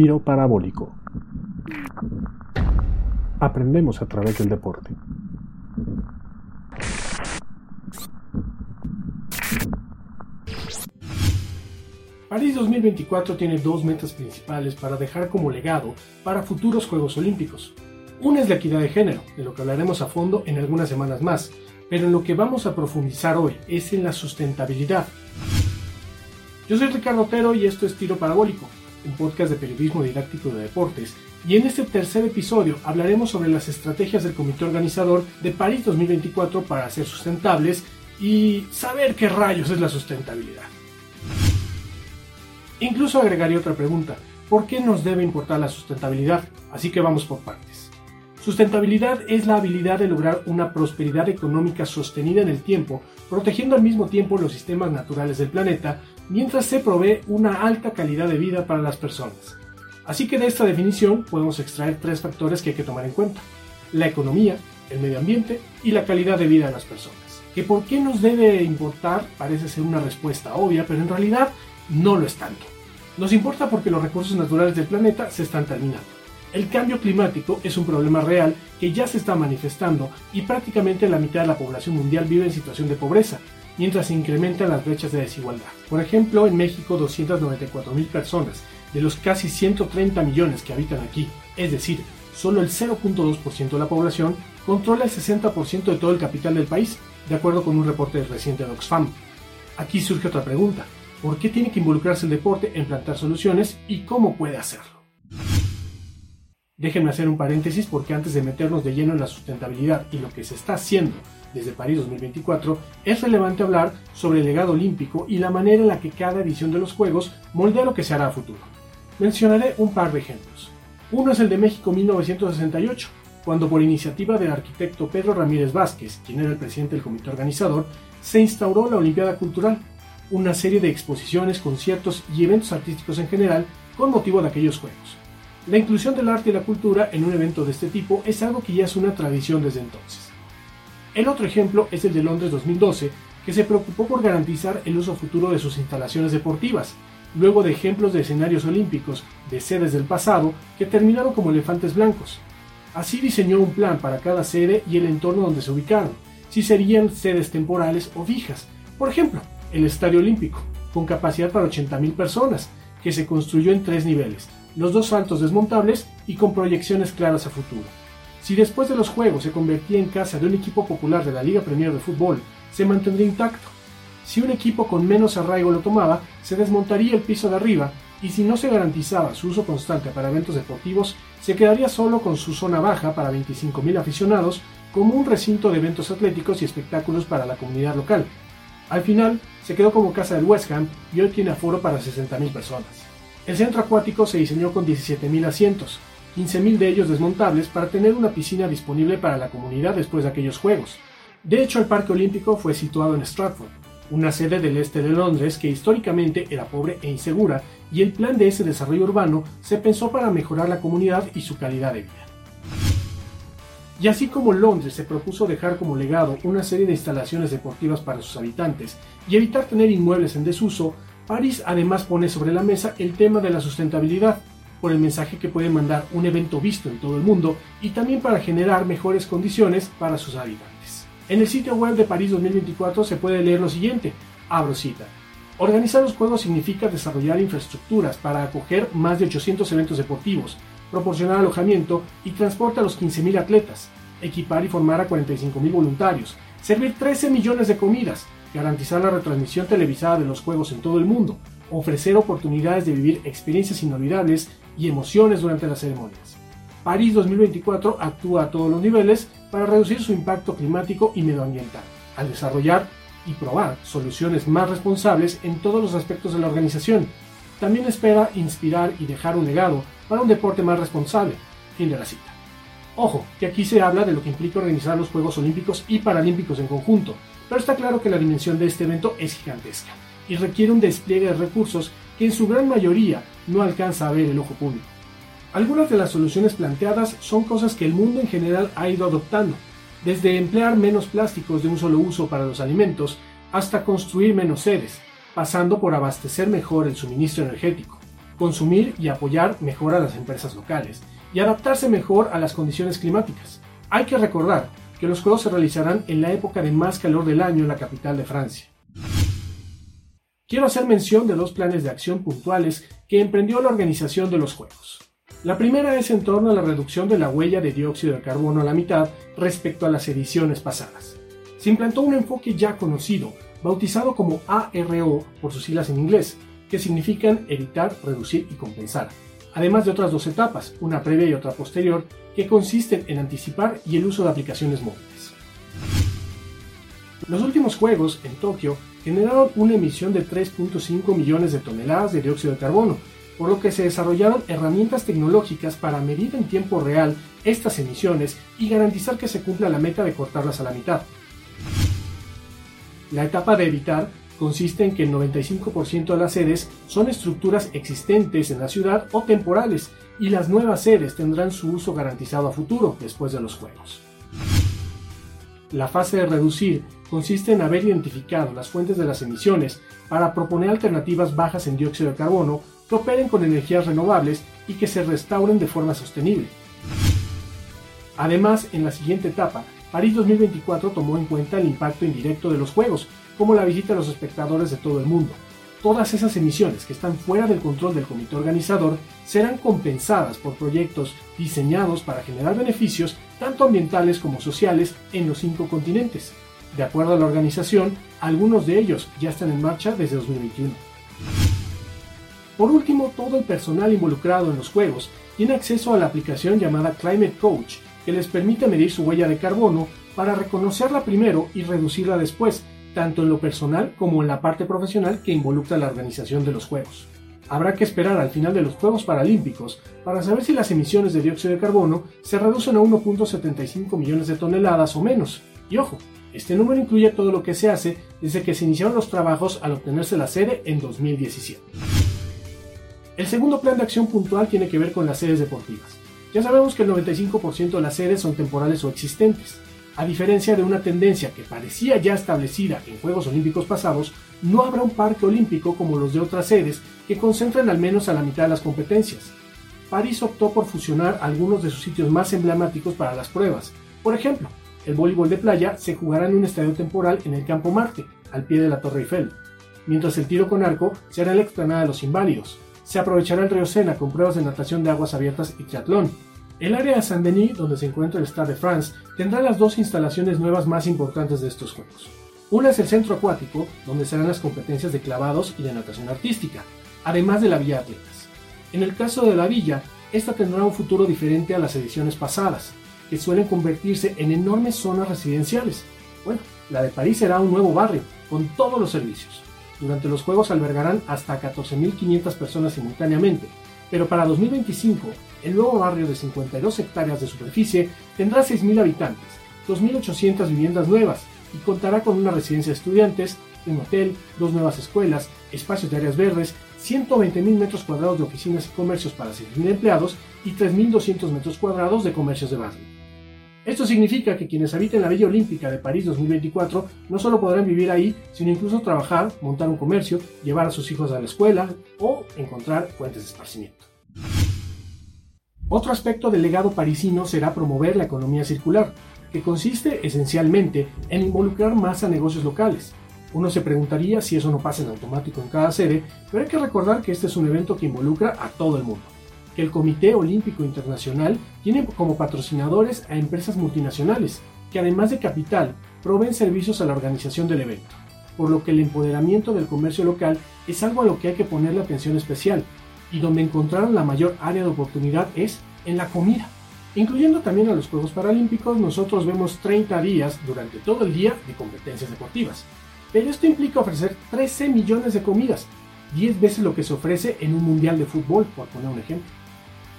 Tiro parabólico. Aprendemos a través del deporte. París 2024 tiene dos metas principales para dejar como legado para futuros Juegos Olímpicos. Una es la equidad de género, de lo que hablaremos a fondo en algunas semanas más, pero en lo que vamos a profundizar hoy es en la sustentabilidad. Yo soy Ricardo Otero y esto es Tiro Parabólico, un podcast de periodismo didáctico de deportes, y en este tercer episodio hablaremos sobre las estrategias del comité organizador de París 2024 para ser sustentables y saber qué rayos es la sustentabilidad. Incluso agregaría otra pregunta, ¿por qué nos debe importar la sustentabilidad? Así que vamos por partes. Sustentabilidad es la habilidad de lograr una prosperidad económica sostenida en el tiempo, protegiendo al mismo tiempo los sistemas naturales del planeta, mientras se provee una alta calidad de vida para las personas. Así que de esta definición podemos extraer tres factores que hay que tomar en cuenta. La economía, el medio ambiente y la calidad de vida de las personas. Que por qué nos debe importar parece ser una respuesta obvia, pero en realidad no lo es tanto. Nos importa porque los recursos naturales del planeta se están terminando. El cambio climático es un problema real que ya se está manifestando y prácticamente la mitad de la población mundial vive en situación de pobreza, mientras se incrementan las brechas de desigualdad. Por ejemplo, en México 294 mil personas, de los casi 130 millones que habitan aquí, es decir, solo el 0.2% de la población, controla el 60% de todo el capital del país, de acuerdo con un reporte reciente de Oxfam. Aquí surge otra pregunta, ¿por qué tiene que involucrarse el deporte en plantar soluciones y cómo puede hacerlo? Déjenme hacer un paréntesis porque antes de meternos de lleno en la sustentabilidad y lo que se está haciendo desde París 2024, es relevante hablar sobre el legado olímpico y la manera en la que cada edición de los Juegos moldea lo que se hará a futuro. Mencionaré un par de ejemplos. Uno es el de México 1968, cuando por iniciativa del arquitecto Pedro Ramírez Vázquez, quien era el presidente del comité organizador, se instauró la Olimpiada Cultural, una serie de exposiciones, conciertos y eventos artísticos en general con motivo de aquellos Juegos. La inclusión del arte y la cultura en un evento de este tipo es algo que ya es una tradición desde entonces. El otro ejemplo es el de Londres 2012, que se preocupó por garantizar el uso futuro de sus instalaciones deportivas, luego de ejemplos de escenarios olímpicos de sedes del pasado que terminaron como elefantes blancos. Así diseñó un plan para cada sede y el entorno donde se ubicaron, si serían sedes temporales o fijas. Por ejemplo, el Estadio Olímpico, con capacidad para 80.000 personas, que se construyó en tres niveles, los dos saltos desmontables y con proyecciones claras a futuro. Si después de los Juegos se convertía en casa de un equipo popular de la Liga Premier de Fútbol, se mantendría intacto. Si un equipo con menos arraigo lo tomaba, se desmontaría el piso de arriba y si no se garantizaba su uso constante para eventos deportivos, se quedaría solo con su zona baja para 25.000 aficionados como un recinto de eventos atléticos y espectáculos para la comunidad local. Al final, se quedó como casa del West Ham y hoy tiene aforo para 60.000 personas. El centro acuático se diseñó con 17.000 asientos, 15.000 de ellos desmontables para tener una piscina disponible para la comunidad después de aquellos Juegos. De hecho, el Parque Olímpico fue situado en Stratford, una sede del este de Londres que históricamente era pobre e insegura, y el plan de ese desarrollo urbano se pensó para mejorar la comunidad y su calidad de vida. Y así como Londres se propuso dejar como legado una serie de instalaciones deportivas para sus habitantes y evitar tener inmuebles en desuso, París además pone sobre la mesa el tema de la sustentabilidad, por el mensaje que puede mandar un evento visto en todo el mundo y también para generar mejores condiciones para sus habitantes. En el sitio web de París 2024 se puede leer lo siguiente, abro cita. Organizar los Juegos significa desarrollar infraestructuras para acoger más de 800 eventos deportivos, proporcionar alojamiento y transporte a los 15.000 atletas, equipar y formar a 45.000 voluntarios, servir 13 millones de comidas, garantizar la retransmisión televisada de los juegos en todo el mundo, ofrecer oportunidades de vivir experiencias inolvidables y emociones durante las ceremonias. París 2024 actúa a todos los niveles para reducir su impacto climático y medioambiental, al desarrollar y probar soluciones más responsables en todos los aspectos de la organización. También espera inspirar y dejar un legado para un deporte más responsable. Fin de la cita. Ojo, que aquí se habla de lo que implica organizar los Juegos Olímpicos y Paralímpicos en conjunto, pero está claro que la dimensión de este evento es gigantesca y requiere un despliegue de recursos que en su gran mayoría no alcanza a ver el ojo público. Algunas de las soluciones planteadas son cosas que el mundo en general ha ido adoptando, desde emplear menos plásticos de un solo uso para los alimentos hasta construir menos sedes, pasando por abastecer mejor el suministro energético. consumir y apoyar mejor a las empresas locales y adaptarse mejor a las condiciones climáticas. Hay que recordar que los Juegos se realizarán en la época de más calor del año en la capital de Francia. Quiero hacer mención de dos planes de acción puntuales que emprendió la organización de los Juegos. La primera es en torno a la reducción de la huella de dióxido de carbono a la mitad respecto a las ediciones pasadas. Se implantó un enfoque ya conocido, bautizado como ARO por sus siglas en inglés, que significan evitar, reducir y compensar, además de otras dos etapas, una previa y otra posterior, que consisten en anticipar y el uso de aplicaciones móviles. Los últimos juegos en Tokio generaron una emisión de 3.5 millones de toneladas de dióxido de carbono, por lo que se desarrollaron herramientas tecnológicas para medir en tiempo real estas emisiones y garantizar que se cumpla la meta de cortarlas a la mitad. La etapa de evitar consiste en que el 95% de las sedes son estructuras existentes en la ciudad o temporales y las nuevas sedes tendrán su uso garantizado a futuro después de los juegos. La fase de reducir consiste en haber identificado las fuentes de las emisiones para proponer alternativas bajas en dióxido de carbono que operen con energías renovables y que se restauren de forma sostenible. Además, en la siguiente etapa, París 2024 tomó en cuenta el impacto indirecto de los Juegos, como la visita a los espectadores de todo el mundo. Todas esas emisiones que están fuera del control del comité organizador serán compensadas por proyectos diseñados para generar beneficios tanto ambientales como sociales en los cinco continentes. De acuerdo a la organización, algunos de ellos ya están en marcha desde 2021. Por último, todo el personal involucrado en los juegos tiene acceso a la aplicación llamada Climate Coach, que les permite medir su huella de carbono para reconocerla primero y reducirla después, tanto en lo personal como en la parte profesional que involucra la organización de los Juegos. Habrá que esperar al final de los Juegos Paralímpicos para saber si las emisiones de dióxido de carbono se reducen a 1.75 millones de toneladas o menos. Y ojo, este número incluye todo lo que se hace desde que se iniciaron los trabajos al obtenerse la sede en 2017. El segundo plan de acción puntual tiene que ver con las sedes deportivas. Ya sabemos que el 95% de las sedes son temporales o existentes. A diferencia de una tendencia que parecía ya establecida en Juegos Olímpicos pasados, no habrá un parque olímpico como los de otras sedes que concentren al menos a la mitad de las competencias. París optó por fusionar algunos de sus sitios más emblemáticos para las pruebas. Por ejemplo, el voleibol de playa se jugará en un estadio temporal en el Campo Marte, al pie de la Torre Eiffel, mientras el tiro con arco será en la explanada de los inválidos se aprovechará el río Sena con pruebas de natación de aguas abiertas y triatlón. El área de Saint-Denis, donde se encuentra el Stade de France, tendrá las dos instalaciones nuevas más importantes de estos Juegos. Una es el centro acuático, donde serán las competencias de clavados y de natación artística, además de la Villa Atletas. En el caso de la Villa, esta tendrá un futuro diferente a las ediciones pasadas, que suelen convertirse en enormes zonas residenciales. Bueno, la de París será un nuevo barrio, con todos los servicios. Durante los Juegos albergarán hasta 14.500 personas simultáneamente, pero para 2025 el nuevo barrio de 52 hectáreas de superficie tendrá 6.000 habitantes, 2.800 viviendas nuevas y contará con una residencia de estudiantes, un hotel, dos nuevas escuelas, espacios de áreas verdes, 120.000 metros cuadrados de oficinas y comercios para 6.000 empleados y 3.200 metros cuadrados de comercios de base. Esto significa que quienes habiten la Villa Olímpica de París 2024 no solo podrán vivir ahí, sino incluso trabajar, montar un comercio, llevar a sus hijos a la escuela o encontrar fuentes de esparcimiento. Otro aspecto del legado parisino será promover la economía circular, que consiste esencialmente en involucrar más a negocios locales. Uno se preguntaría si eso no pasa en automático en cada sede, pero hay que recordar que este es un evento que involucra a todo el mundo el Comité Olímpico Internacional tiene como patrocinadores a empresas multinacionales, que además de capital, proveen servicios a la organización del evento, por lo que el empoderamiento del comercio local es algo a lo que hay que ponerle atención especial, y donde encontraron la mayor área de oportunidad es en la comida. Incluyendo también a los Juegos Paralímpicos, nosotros vemos 30 días durante todo el día de competencias deportivas. Pero esto implica ofrecer 13 millones de comidas, 10 veces lo que se ofrece en un mundial de fútbol, por poner un ejemplo.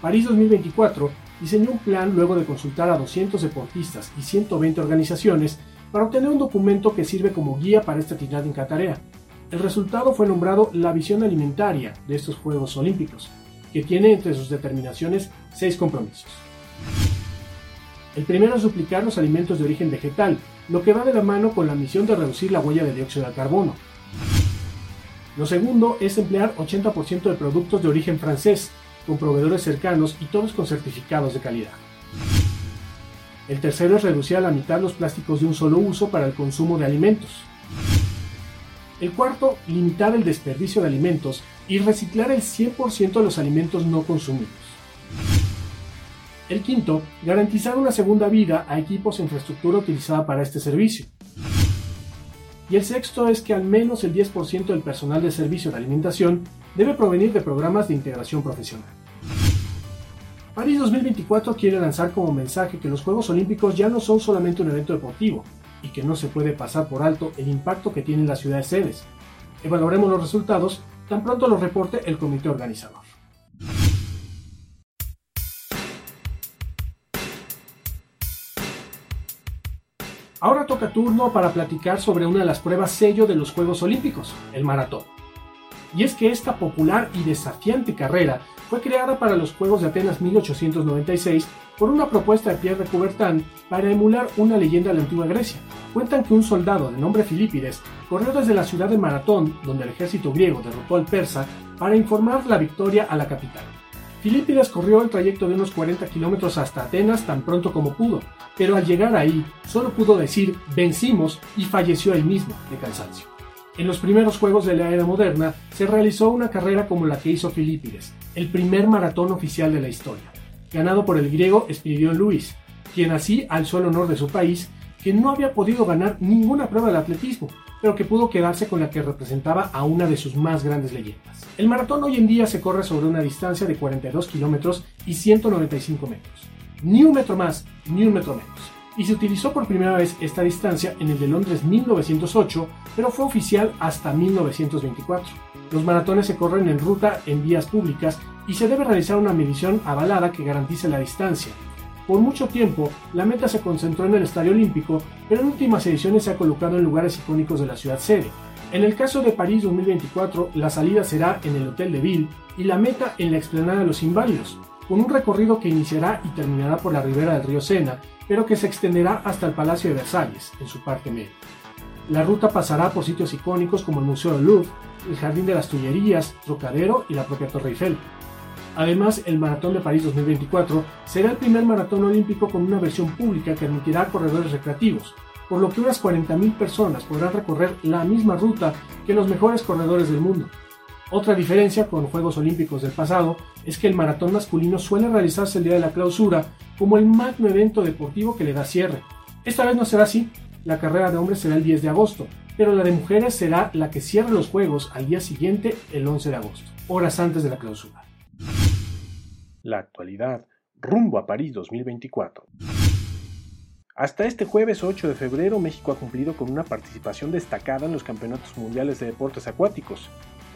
París 2024 diseñó un plan luego de consultar a 200 deportistas y 120 organizaciones para obtener un documento que sirve como guía para esta actividad en Catarea. El resultado fue nombrado la visión alimentaria de estos Juegos Olímpicos, que tiene entre sus determinaciones seis compromisos. El primero es duplicar los alimentos de origen vegetal, lo que va de la mano con la misión de reducir la huella de dióxido de carbono. Lo segundo es emplear 80% de productos de origen francés, con proveedores cercanos y todos con certificados de calidad. El tercero es reducir a la mitad los plásticos de un solo uso para el consumo de alimentos. El cuarto, limitar el desperdicio de alimentos y reciclar el 100% de los alimentos no consumidos. El quinto, garantizar una segunda vida a equipos e infraestructura utilizada para este servicio. Y el sexto es que al menos el 10% del personal de servicio de alimentación debe provenir de programas de integración profesional. París 2024 quiere lanzar como mensaje que los Juegos Olímpicos ya no son solamente un evento deportivo y que no se puede pasar por alto el impacto que tienen las ciudades sedes. Evaluaremos los resultados tan pronto los reporte el comité organizador. Ahora toca turno para platicar sobre una de las pruebas sello de los Juegos Olímpicos, el maratón. Y es que esta popular y desafiante carrera fue creada para los Juegos de Atenas 1896 por una propuesta de Pierre de Coubertin para emular una leyenda de la antigua Grecia. Cuentan que un soldado de nombre Filipides corrió desde la ciudad de Maratón, donde el ejército griego derrotó al persa, para informar la victoria a la capital. Filipides corrió el trayecto de unos 40 kilómetros hasta Atenas tan pronto como pudo, pero al llegar ahí solo pudo decir vencimos y falleció él mismo de cansancio. En los primeros Juegos de la Era Moderna se realizó una carrera como la que hizo Filipides, el primer maratón oficial de la historia, ganado por el griego Spiridion Luis, quien así alzó el honor de su país, que no había podido ganar ninguna prueba de atletismo, pero que pudo quedarse con la que representaba a una de sus más grandes leyendas. El maratón hoy en día se corre sobre una distancia de 42 kilómetros y 195 metros. Ni un metro más, ni un metro menos. Y se utilizó por primera vez esta distancia en el de Londres 1908, pero fue oficial hasta 1924. Los maratones se corren en ruta en vías públicas y se debe realizar una medición avalada que garantice la distancia, por mucho tiempo, la meta se concentró en el Estadio Olímpico, pero en últimas ediciones se ha colocado en lugares icónicos de la ciudad sede. En el caso de París 2024, la salida será en el Hotel de Ville y la meta en la explanada de los Inválidos, con un recorrido que iniciará y terminará por la ribera del río Sena, pero que se extenderá hasta el Palacio de Versalles, en su parte media. La ruta pasará por sitios icónicos como el Museo del Louvre, el Jardín de las Tullerías, Trocadero y la propia Torre Eiffel. Además, el Maratón de París 2024 será el primer maratón olímpico con una versión pública que admitirá corredores recreativos, por lo que unas 40.000 personas podrán recorrer la misma ruta que los mejores corredores del mundo. Otra diferencia con Juegos Olímpicos del pasado es que el maratón masculino suele realizarse el día de la clausura como el magno evento deportivo que le da cierre. Esta vez no será así, la carrera de hombres será el 10 de agosto, pero la de mujeres será la que cierre los Juegos al día siguiente, el 11 de agosto, horas antes de la clausura. La actualidad, rumbo a París 2024. Hasta este jueves 8 de febrero, México ha cumplido con una participación destacada en los campeonatos mundiales de deportes acuáticos.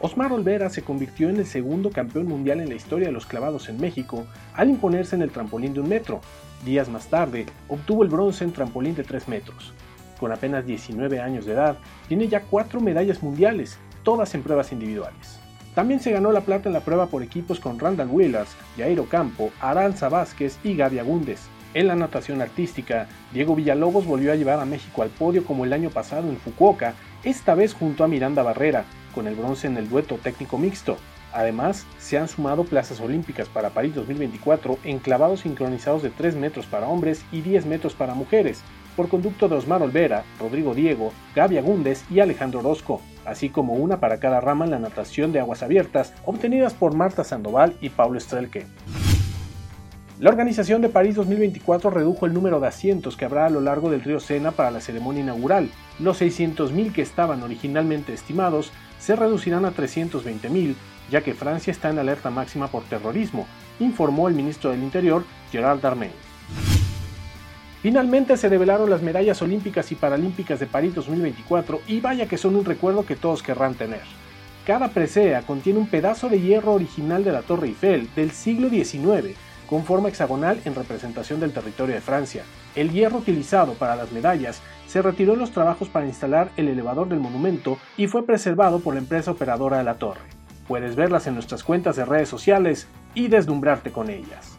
Osmar Olvera se convirtió en el segundo campeón mundial en la historia de los clavados en México al imponerse en el trampolín de un metro. Días más tarde, obtuvo el bronce en trampolín de 3 metros. Con apenas 19 años de edad, tiene ya cuatro medallas mundiales, todas en pruebas individuales. También se ganó la plata en la prueba por equipos con Randall Willers, Jairo Campo, Aranza Vázquez y Gaby Agúndez. En la natación artística, Diego Villalobos volvió a llevar a México al podio como el año pasado en Fukuoka, esta vez junto a Miranda Barrera, con el bronce en el dueto técnico mixto. Además, se han sumado plazas olímpicas para París 2024 en clavados sincronizados de 3 metros para hombres y 10 metros para mujeres, por conducto de Osmar Olvera, Rodrigo Diego, Gaby Agúndez y Alejandro Orozco así como una para cada rama en la natación de aguas abiertas, obtenidas por Marta Sandoval y Paulo Strelke. La organización de París 2024 redujo el número de asientos que habrá a lo largo del río Sena para la ceremonia inaugural. Los 600.000 que estaban originalmente estimados se reducirán a 320.000, ya que Francia está en alerta máxima por terrorismo, informó el ministro del Interior, Gerald Darmanin. Finalmente se revelaron las medallas olímpicas y paralímpicas de París 2024 y vaya que son un recuerdo que todos querrán tener. Cada presea contiene un pedazo de hierro original de la Torre Eiffel del siglo XIX, con forma hexagonal en representación del territorio de Francia. El hierro utilizado para las medallas se retiró en los trabajos para instalar el elevador del monumento y fue preservado por la empresa operadora de la torre. Puedes verlas en nuestras cuentas de redes sociales y deslumbrarte con ellas.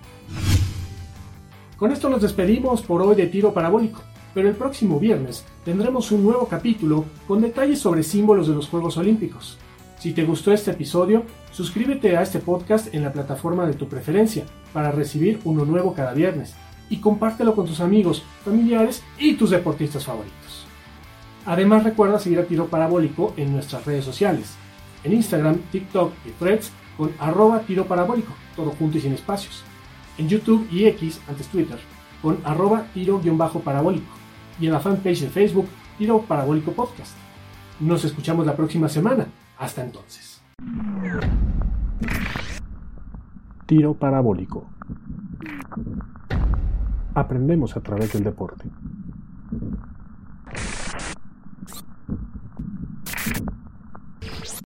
Con esto nos despedimos por hoy de Tiro Parabólico, pero el próximo viernes tendremos un nuevo capítulo con detalles sobre símbolos de los Juegos Olímpicos. Si te gustó este episodio, suscríbete a este podcast en la plataforma de tu preferencia para recibir uno nuevo cada viernes y compártelo con tus amigos, familiares y tus deportistas favoritos. Además recuerda seguir a Tiro Parabólico en nuestras redes sociales, en Instagram, TikTok y Threads con arroba tiro parabólico, todo junto y sin espacios, en YouTube y X, antes Twitter, con arroba tiro-parabólico y en la fanpage de Facebook Tiro Parabólico Podcast. Nos escuchamos la próxima semana. Hasta entonces. Tiro parabólico. Aprendemos a través del deporte.